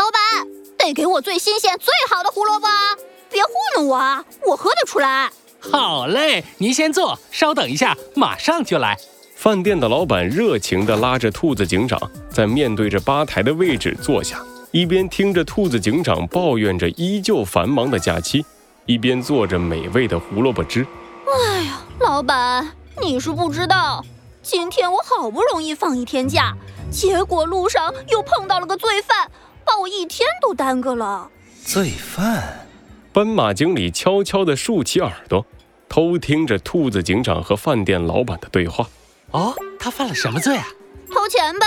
老板，得给我最新鲜、最好的胡萝卜啊！别糊弄我啊，我喝得出来。好嘞，您先坐，稍等一下，马上就来。饭店的老板热情地拉着兔子警长在面对着吧台的位置坐下，一边听着兔子警长抱怨着依旧繁忙的假期，一边做着美味的胡萝卜汁。哎呀，老板，你是不知道，今天我好不容易放一天假，结果路上又碰到了个罪犯，把我一天都耽搁了。罪犯？斑马经理悄悄地竖起耳朵，偷听着兔子警长和饭店老板的对话。哦，他犯了什么罪啊？偷钱呗！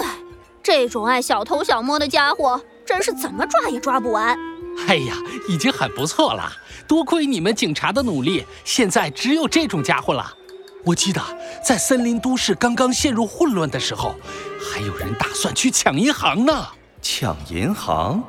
唉，这种爱小偷小摸的家伙，真是怎么抓也抓不完。哎呀，已经很不错了，多亏你们警察的努力，现在只有这种家伙了。我记得在森林都市刚刚陷入混乱的时候，还有人打算去抢银行呢。抢银行？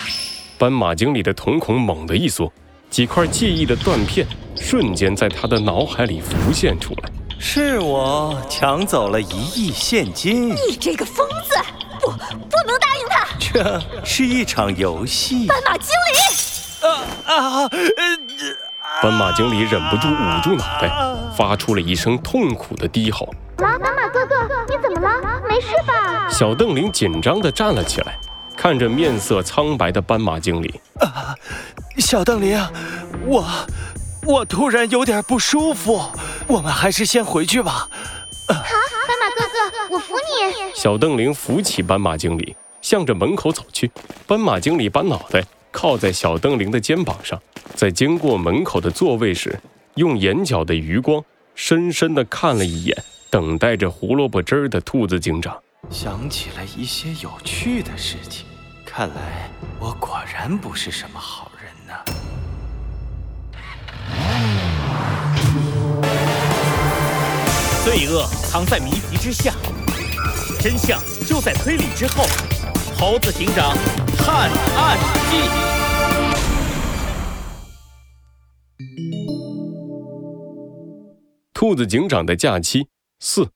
斑马经理的瞳孔猛地一缩，几块记忆的断片瞬间在他的脑海里浮现出来。是我抢走了一亿现金！你这个疯子，不，不能答应他！这是一场游戏。斑马经理，啊啊！斑马经理忍不住捂住脑袋，发出了一声痛苦的低吼。斑马哥哥，你怎么了？没事吧？小邓林紧张地站了起来，看着面色苍白的斑马经理。啊，小邓林，我。我突然有点不舒服，我们还是先回去吧。好，斑马哥哥，我扶你。小邓玲扶起斑马经理，向着门口走去。斑马经理把脑袋靠在小邓玲的肩膀上，在经过门口的座位时，用眼角的余光深深地看了一眼等待着胡萝卜汁儿的兔子警长，想起了一些有趣的事情。看来我果然不是什么好人呢。罪恶藏在谜题之下，真相就在推理之后。猴子警长探案记。兔子警长的假期四。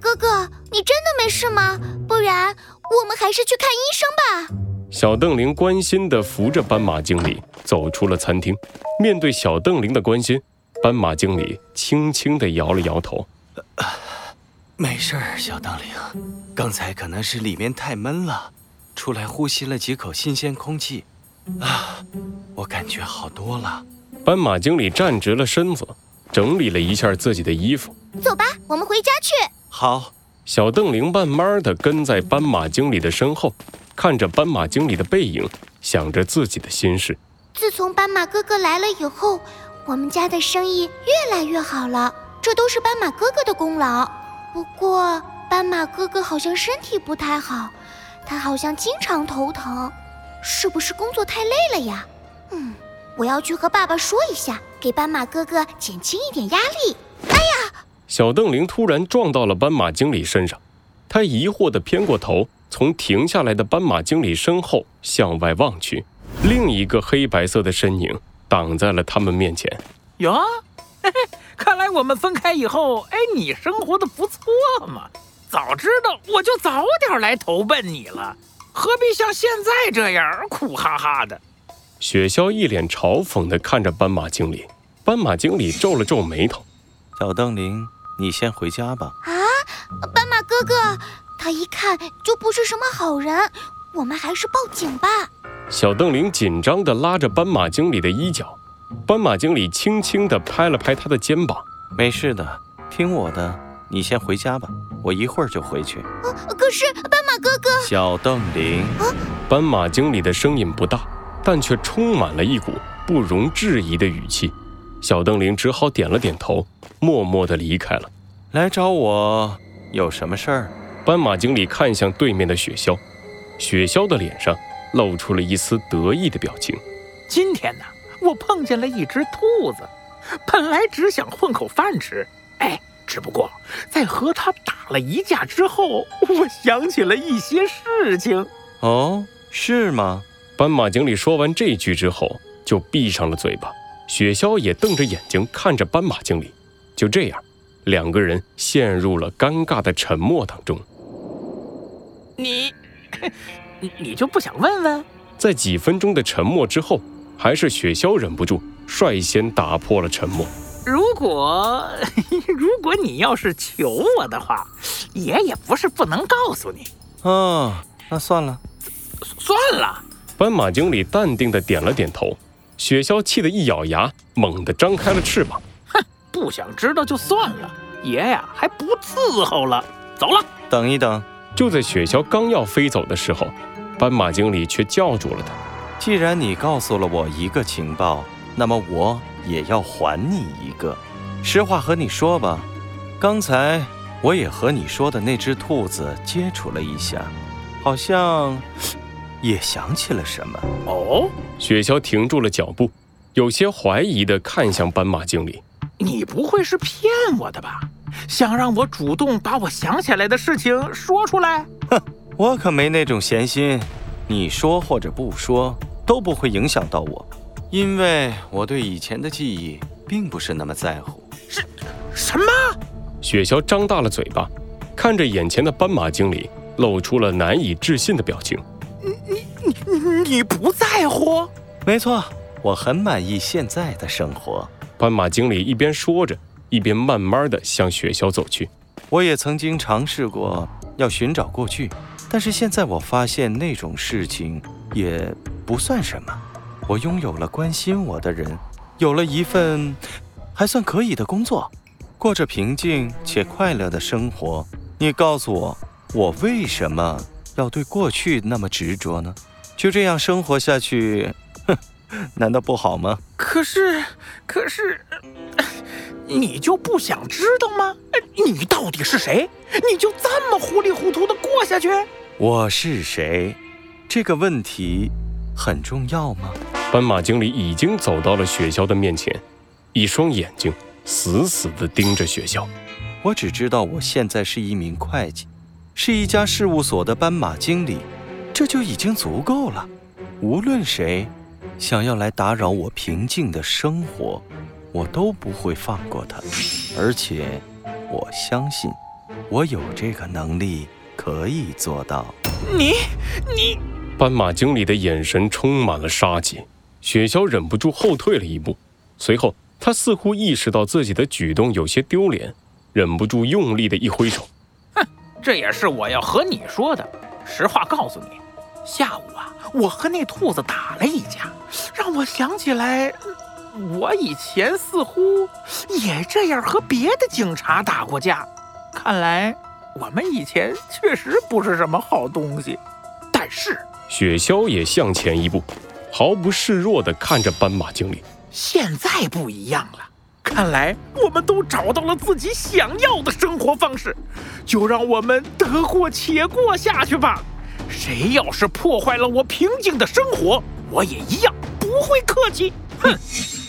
哥哥，你真的没事吗？不然我们还是去看医生吧。小邓玲关心地扶着斑马经理走出了餐厅。面对小邓玲的关心，斑马经理轻轻地摇了摇头。没事儿，小邓玲，刚才可能是里面太闷了，出来呼吸了几口新鲜空气，啊，我感觉好多了。斑马经理站直了身子，整理了一下自己的衣服。走吧，我们回家去。好。小邓玲慢慢的跟在斑马经理的身后，看着斑马经理的背影，想着自己的心事。自从斑马哥哥来了以后，我们家的生意越来越好了。这都是斑马哥哥的功劳。不过，斑马哥哥好像身体不太好，他好像经常头疼，是不是工作太累了呀？嗯，我要去和爸爸说一下，给斑马哥哥减轻一点压力。哎呀！小邓玲突然撞到了斑马经理身上，他疑惑地偏过头，从停下来的斑马经理身后向外望去，另一个黑白色的身影挡在了他们面前。哟。嘿嘿，看来我们分开以后，哎，你生活的不错嘛。早知道我就早点来投奔你了，何必像现在这样苦哈哈的？雪橇一脸嘲讽地看着斑马经理，斑马经理皱了皱眉头。小邓林，你先回家吧。啊，斑马哥哥，他一看就不是什么好人，我们还是报警吧。小邓玲紧张地拉着斑马经理的衣角。斑马经理轻轻地拍了拍他的肩膀，没事的，听我的，你先回家吧，我一会儿就回去。可是斑马哥哥，小邓林，斑马经理的声音不大，但却充满了一股不容置疑的语气。小邓林只好点了点头，默默地离开了。来找我有什么事儿？斑马经理看向对面的雪橇，雪橇的脸上露出了一丝得意的表情。今天呢？我碰见了一只兔子，本来只想混口饭吃，哎，只不过在和他打了一架之后，我想起了一些事情。哦，是吗？斑马经理说完这句之后，就闭上了嘴巴。雪橇也瞪着眼睛看着斑马经理。就这样，两个人陷入了尴尬的沉默当中。你，你你就不想问问？在几分钟的沉默之后，还是雪橇忍不住率先打破了沉默。如果 如果你要是求我的话，爷爷不是不能告诉你。哦，那算了。算了。斑马经理淡定的点了点头。雪橇气得一咬牙，猛地张开了翅膀。哼，不想知道就算了，爷呀还不伺候了。走了。等一等，就在雪橇刚要飞走的时候，斑马经理却叫住了他。既然你告诉了我一个情报，那么我也要还你一个。实话和你说吧，刚才我也和你说的那只兔子接触了一下，好像。也想起了什么哦？雪橇停住了脚步，有些怀疑地看向斑马经理：“你不会是骗我的吧？想让我主动把我想起来的事情说出来？”哼，我可没那种闲心。你说或者不说都不会影响到我，因为我对以前的记忆并不是那么在乎。是，什么？雪橇张大了嘴巴，看着眼前的斑马经理，露出了难以置信的表情。你不在乎？没错，我很满意现在的生活。斑马经理一边说着，一边慢慢的向雪橇走去。我也曾经尝试过要寻找过去，但是现在我发现那种事情也不算什么。我拥有了关心我的人，有了一份还算可以的工作，过着平静且快乐的生活。你告诉我，我为什么？要对过去那么执着呢？就这样生活下去，哼，难道不好吗？可是，可是，你就不想知道吗？你到底是谁？你就这么糊里糊涂的过下去？我是谁？这个问题很重要吗？斑马经理已经走到了雪橇的面前，一双眼睛死死地盯着雪橇。我只知道我现在是一名会计。是一家事务所的斑马经理，这就已经足够了。无论谁想要来打扰我平静的生活，我都不会放过他。而且，我相信我有这个能力可以做到。你，你，斑马经理的眼神充满了杀机。雪橇忍不住后退了一步，随后他似乎意识到自己的举动有些丢脸，忍不住用力的一挥手。哼这也是我要和你说的。实话告诉你，下午啊，我和那兔子打了一架，让我想起来，我以前似乎也这样和别的警察打过架。看来我们以前确实不是什么好东西。但是雪橇也向前一步，毫不示弱地看着斑马经理。现在不一样了。看来我们都找到了自己想要的生活方式，就让我们得过且过下去吧。谁要是破坏了我平静的生活，我也一样不会客气。哼！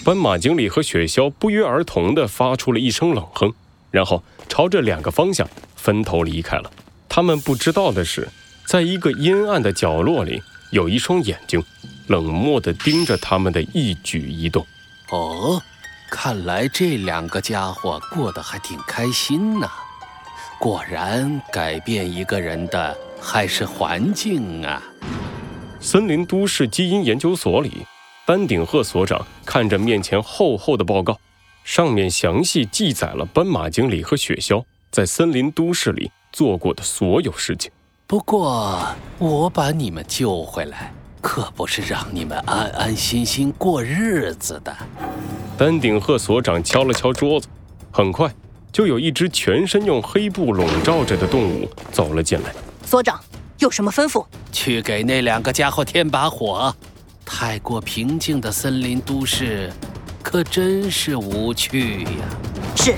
斑马经理和雪橇不约而同地发出了一声冷哼，然后朝着两个方向分头离开了。他们不知道的是，在一个阴暗的角落里，有一双眼睛，冷漠地盯着他们的一举一动。哦。看来这两个家伙过得还挺开心呢。果然，改变一个人的还是环境啊。森林都市基因研究所里，丹顶鹤所长看着面前厚厚的报告，上面详细记载了斑马经理和雪橇在森林都市里做过的所有事情。不过，我把你们救回来。可不是让你们安安心心过日子的。丹顶鹤所长敲了敲桌子，很快就有一只全身用黑布笼罩着的动物走了进来。所长有什么吩咐？去给那两个家伙添把火。太过平静的森林都市，可真是无趣呀。是。